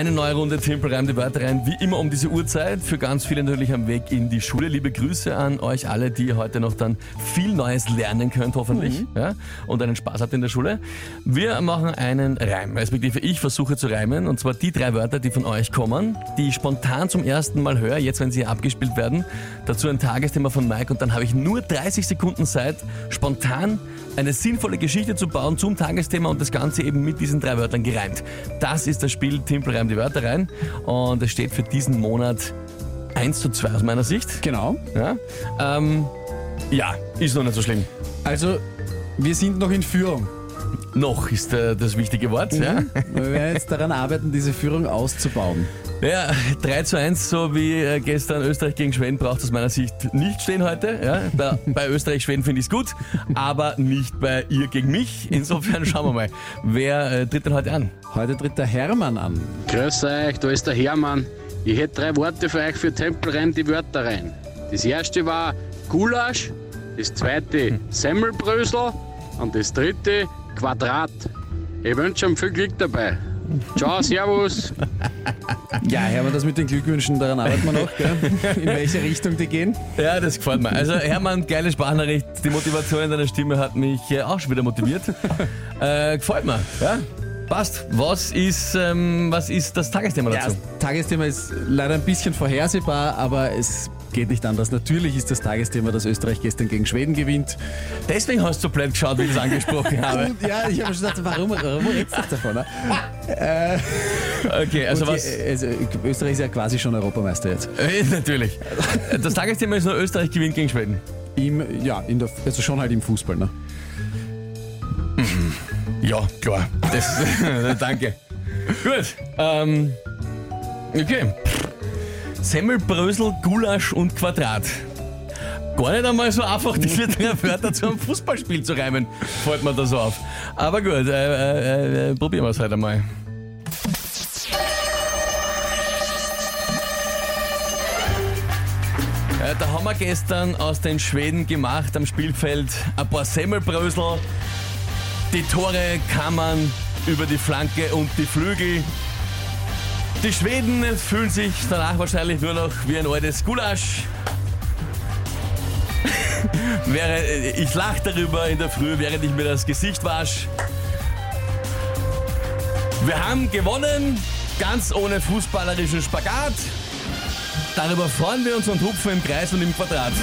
Eine neue Runde Tempel reimt die Wörter rein, wie immer um diese Uhrzeit. Für ganz viele natürlich am Weg in die Schule. Liebe Grüße an euch alle, die heute noch dann viel Neues lernen könnt, hoffentlich. Ja, und einen Spaß habt in der Schule. Wir machen einen Reim, respektive ich versuche zu reimen. Und zwar die drei Wörter, die von euch kommen, die ich spontan zum ersten Mal höre, jetzt wenn sie abgespielt werden. Dazu ein Tagesthema von Mike und dann habe ich nur 30 Sekunden Zeit, spontan eine sinnvolle Geschichte zu bauen zum Tagesthema und das Ganze eben mit diesen drei Wörtern gereimt. Das ist das Spiel Timpel reimt die Wörter rein und es steht für diesen Monat 1 zu 2 aus meiner Sicht. Genau. Ja, ähm, ja ist noch nicht so schlimm. Also, wir sind noch in Führung. Noch ist äh, das wichtige Wort. Ja. Wir werden jetzt daran arbeiten, diese Führung auszubauen. Ja, 3 zu 1, so wie äh, gestern Österreich gegen Schweden, braucht aus meiner Sicht nicht stehen heute. Ja. Bei, bei Österreich-Schweden finde ich es gut, aber nicht bei ihr gegen mich. Insofern schauen wir mal, wer äh, tritt denn heute an? Heute tritt der Hermann an. Grüß euch, da ist der Hermann. Ich hätte drei Worte für euch für Tempel rein, die Wörter rein. Das erste war Gulasch, das zweite Semmelbrösel und das dritte Quadrat. Ich wünsche euch viel Glück dabei. Ciao, Servus. Ja, Hermann, das mit den Glückwünschen, daran arbeiten wir noch, gell? in welche Richtung die gehen. Ja, das gefällt mir. Also Hermann, geile Sprachnachricht. Die Motivation in deiner Stimme hat mich äh, auch schon wieder motiviert. äh, gefällt mir. Ja, passt. Was ist, ähm, was ist das Tagesthema Ja, dazu? das Tagesthema ist leider ein bisschen vorhersehbar, aber es geht nicht anders. Natürlich ist das Tagesthema, dass Österreich gestern gegen Schweden gewinnt. Deswegen hast du so blöd geschaut, wie ich das angesprochen habe. Ja, ich habe schon gedacht, warum, warum redest du davon? Ne? Okay, also was. die, also, Österreich ist ja quasi schon Europameister jetzt. Äh, natürlich. Das Tagesthema ist nur Österreich gewinnt gegen Schweden. Im, ja, in der, also schon halt im Fußball. Ne? Ja, klar. Das, danke. Gut. Ähm, okay. Semmelbrösel, Gulasch und Quadrat. Gar nicht einmal so einfach, diese drei Wörter zu einem Fußballspiel zu reimen, fällt mir da so auf. Aber gut, äh, äh, äh, probieren wir es halt einmal. Äh, Da haben wir gestern aus den Schweden gemacht am Spielfeld ein paar Semmelbrösel. Die Tore kamen über die Flanke und die Flügel. Die Schweden fühlen sich danach wahrscheinlich nur noch wie ein altes Gulasch. Wäre, ich lache darüber in der Früh, während ich mir das Gesicht wasch. Wir haben gewonnen, ganz ohne fußballerischen Spagat. Darüber freuen wir uns und hupfen im Kreis und im Quadrat.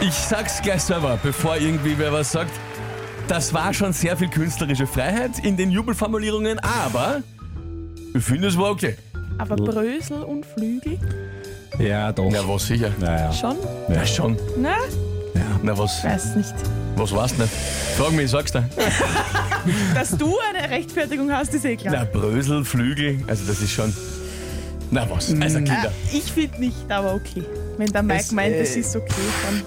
Ich sag's gleich selber, bevor irgendwie wer was sagt. Das war schon sehr viel künstlerische Freiheit in den Jubelformulierungen, aber ich finde, es war okay. Aber Brösel und Flügel? Ja, doch. Na, was sicher. Naja. Schon? Ja, schon. Na, Na, was, weiß nicht. was war's nicht? Frag mich, ich sag's dir. Dass du eine Rechtfertigung hast, ist eh klar. Na, Brösel, Flügel, also das ist schon. Na, was? Also, Kinder. Äh, ich finde nicht, aber okay. Wenn der Mike Es, meint, äh, es ist okay, dann.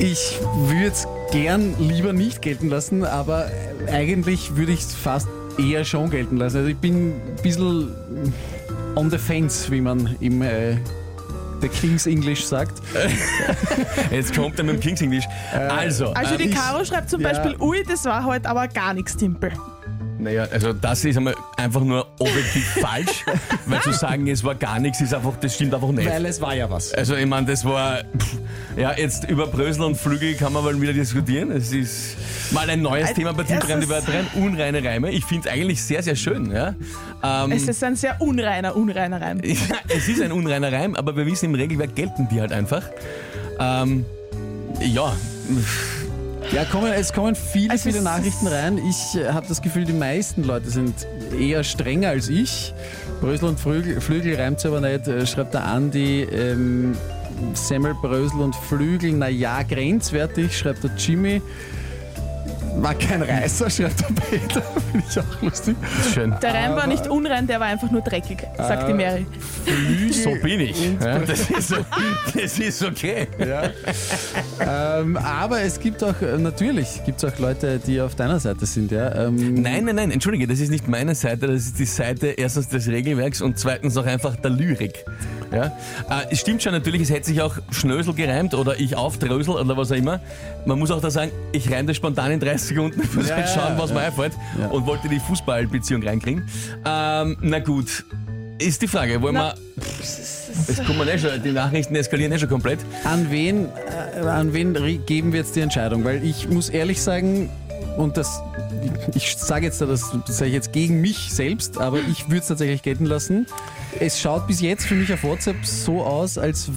Ich würde es gern lieber nicht gelten lassen, aber eigentlich würde ich es fast eher schon gelten lassen. Also ich bin ein bisschen on the fence, wie man im äh, der King's English sagt. Jetzt kommt er mit dem Kings English. Also, Also ähm, die ich- Caro schreibt zum ja. Beispiel, ui, das war heute aber gar nichts, Timpel. Naja, also das ist einmal einfach nur objektiv falsch, weil zu sagen, es war gar nichts, ist einfach, das stimmt einfach nicht. Weil es war ja was. Also ich meine, das war, pff, ja, jetzt über Brösel und Flügel kann man mal wieder diskutieren. Es ist mal ein neues Äh, Thema bei rein, die rein, unreine Reime. Ich finde es eigentlich sehr, sehr schön. Ja? Ähm, Es ist ein sehr unreiner, unreiner Reim. ja, es ist ein unreiner Reim, aber wir wissen, im Regelwerk gelten die halt einfach. Ähm, ja, Ja, kommen, es kommen viele, Also viele Nachrichten rein. Ich äh, habe das Gefühl, die meisten Leute sind eher strenger als ich. Brösel und Flügel, Flügel reimt aber nicht, äh, schreibt der Andi. Ähm, Semmel, Brösel und Flügel, naja, grenzwertig, schreibt der Jimmy. War kein Reißer, schreibt der Peter. Finde ich auch lustig. Schön. Der Reim war nicht unrein, der war einfach nur dreckig, sagt die Mary. So bin ich. Ja, das, ist, das ist okay. Ähm, aber es gibt auch, äh, natürlich, gibt es auch Leute, die auf deiner Seite sind, ja. Ähm, Nein, nein, nein, entschuldige, das ist nicht meine Seite, das ist die Seite erstens des Regelwerks und zweitens auch einfach der Lyrik. Ja? Äh, es stimmt schon natürlich, es hätte sich auch Schnösel gereimt oder ich aufdrösel oder was auch immer. Man muss auch da sagen, ich reime das spontan in 30 Sekunden, muss Ja, halt schauen, ja, was mir ja. einfällt Ja. und wollte die Fußballbeziehung reinkriegen. Ähm, na gut, ist die Frage, wollen Na, wir... Es kommen eh schon, die Nachrichten eskalieren eh schon komplett. An wen, äh, an wen geben wir jetzt die Entscheidung? Weil ich muss ehrlich sagen, und das, ich sage jetzt, das sage ich jetzt gegen mich selbst, aber ich würde es tatsächlich gelten lassen. Es schaut bis jetzt für mich auf WhatsApp so aus, als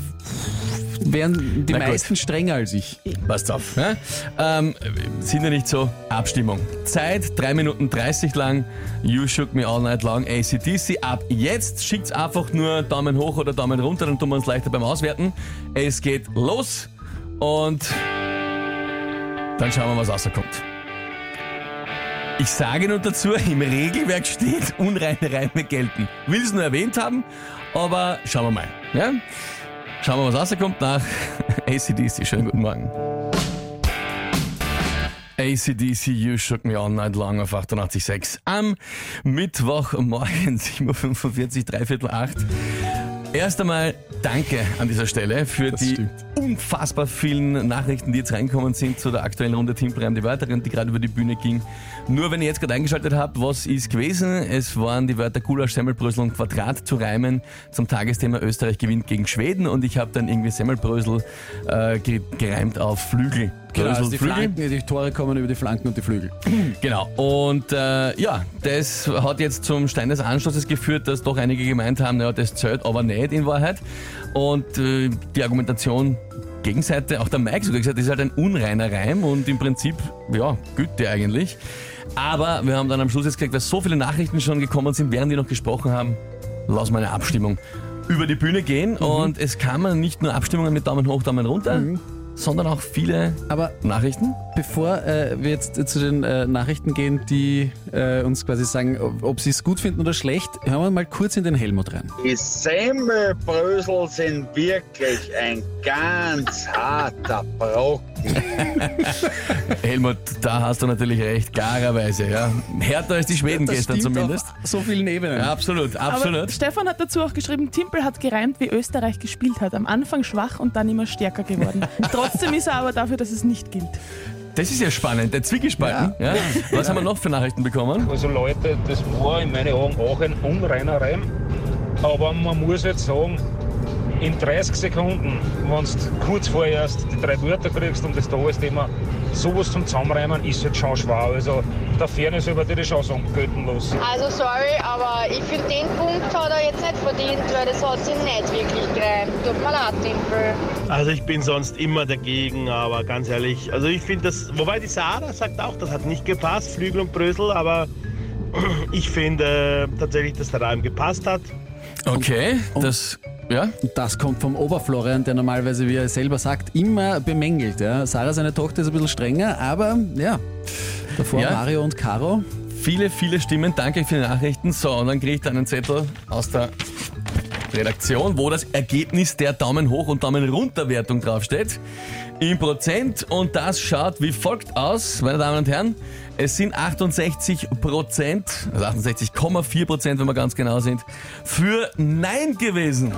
wären die Na gut. meisten strenger als ich. Passt auf. Ja? Ähm, sind ja nicht so. Abstimmung. Zeit, 3 Minuten 30 lang. You shook me all night long. ACDC. Ab jetzt schickt's einfach nur Daumen hoch oder Daumen runter, dann tun wir uns leichter beim Auswerten. Es geht los und dann schauen wir, was rauskommt. Ich sage nur dazu, im Regelwerk steht, unreine Reime gelten. Will es nur erwähnt haben, aber schauen wir mal. Ja? Schauen wir, was rauskommt nach ACDC. Schönen guten Morgen. ACDC, You Shook Me All Night Long auf 88.6 am Mittwochmorgen, 7.45 Uhr, dreiviertel acht. Erst einmal danke an dieser Stelle für die stimmt. unfassbar vielen Nachrichten, die jetzt reinkommen sind zu der aktuellen Runde Timpelreim, die Wörterin, die gerade über die Bühne ging. Nur wenn ihr jetzt gerade eingeschaltet habt, was ist gewesen? Es waren die Wörter Gulasch, Semmelbrösel und Quadrat zu reimen zum Tagesthema Österreich gewinnt gegen Schweden und ich habe dann irgendwie Semmelbrösel äh, ge gereimt auf Flügel. Genau, also die, Flügel. Flanken, die Tore kommen über die Flanken und die Flügel. Genau. Und äh, ja, das hat jetzt zum Stein des Anstoßes geführt, dass doch einige gemeint haben, naja, das zählt aber nicht in Wahrheit. Und äh, die Argumentation Gegenseite, auch der Mike sogar gesagt, ist halt ein unreiner Reim und im Prinzip, ja, Güte eigentlich. Aber wir haben dann am Schluss jetzt gesagt, weil so viele Nachrichten schon gekommen sind, während die noch gesprochen haben, lassen wir eine Abstimmung über die Bühne gehen. Und es kamen nicht nur Abstimmungen mit Daumen hoch, Daumen runter, sondern auch viele Aber Nachrichten. Bevor äh, wir jetzt zu den äh, Nachrichten gehen, die äh, uns quasi sagen, ob, ob sie es gut finden oder schlecht, hören wir mal kurz in den Helmut rein. Die Semmelbrösel sind wirklich ein ganz harter Brocken. Helmut, da hast du natürlich recht, klarerweise, ja. Härter als die Schweden gestern stimmt zumindest. Auf so vielen Ebenen. Ja, absolut, Aber absolut. Stefan hat dazu auch geschrieben, Timpel hat gereimt, wie Österreich gespielt hat. Am Anfang schwach und dann immer stärker geworden. Trotzdem ist er aber dafür, dass es nicht gilt. Das ist ja spannend, der Zwiegespalten. Ja. Was haben wir noch für Nachrichten bekommen? Also Leute, das war in meinen Augen auch ein unreiner Reim. Aber man muss jetzt sagen, in 30 Sekunden, wenn du kurz vorher erst die drei Wörter kriegst und das Tagesthema, sowas zum Zusammenreimen ist jetzt schon schwer. Also der Fairness über die schon sagen, gültenlos. Also sorry, aber ich finde den Punkt hat er jetzt nicht verdient, weil das hat sich nicht wirklich gereimt. Tut mir leid, Timpel. Also ich bin sonst immer dagegen, aber ganz ehrlich, also ich finde das, wobei die Sarah sagt auch, das hat nicht gepasst, Flügel und Brösel, aber ich finde äh, tatsächlich, dass der Reim gepasst hat. Okay, das, ja. Das kommt vom Oberflorian, der normalerweise, wie er selber sagt, immer bemängelt. Ja. Sarah, seine Tochter, ist ein bisschen strenger, aber ja, davor Ja. Mario und Caro. Viele, viele Stimmen, danke für die Nachrichten. So, und dann kriege ich dann einen Zettel aus der Redaktion, wo das Ergebnis der Daumen hoch und Daumen runter Wertung draufsteht. In Prozent und das schaut wie folgt aus, meine Damen und Herren. Es sind 68 Prozent, also 68,4 Prozent, wenn wir ganz genau sind, für Nein gewesen.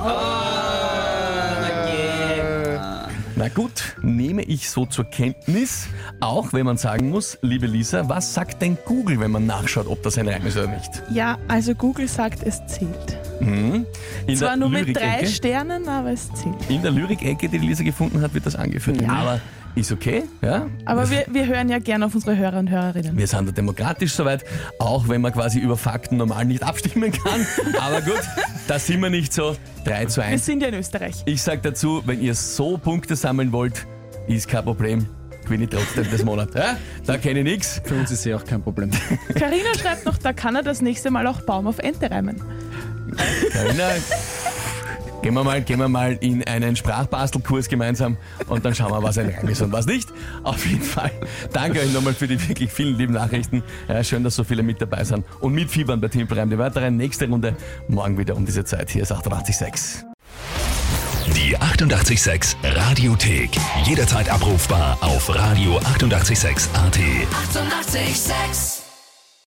Na gut, nehme ich so zur Kenntnis, auch wenn man sagen muss, liebe Lisa, was sagt denn Google, wenn man nachschaut, ob das ein Reim ist oder nicht? Ja, also Google sagt, es zählt. In Zwar der nur mit drei Sternen, aber es zählt. In der Lyrik-Ecke, die die Lisa gefunden hat, wird das angeführt. Aber ist okay, ja? Aber wir, wir hören ja gerne auf unsere Hörer und Hörerinnen. Wir sind da demokratisch soweit, auch wenn man quasi über Fakten normal nicht abstimmen kann. Aber gut, da sind wir nicht so. 3 zu Wir 1. sind ja in Österreich. Ich sag dazu, wenn ihr so Punkte sammeln wollt, ist kein Problem. Gewinne ich trotzdem das Monat. Ja? Da kenne ich nichts. Für uns ist ja auch kein Problem. Carina schreibt noch, da kann er das nächste Mal auch Baum auf Ente reimen. Carina, Gehen wir mal, gehen wir mal in einen Sprachbastelkurs gemeinsam und dann schauen wir, was ein Reim ist und was nicht. Auf jeden Fall. Danke euch nochmal für die wirklich vielen lieben Nachrichten. Ja, schön, dass so viele mit dabei sind und mitfiebern bei Timpelreim. Die weiteren nächste Runde morgen wieder um diese Zeit. Hier ist 886. Die 886 Radiothek. Jederzeit abrufbar auf radio886.at. 886! 886.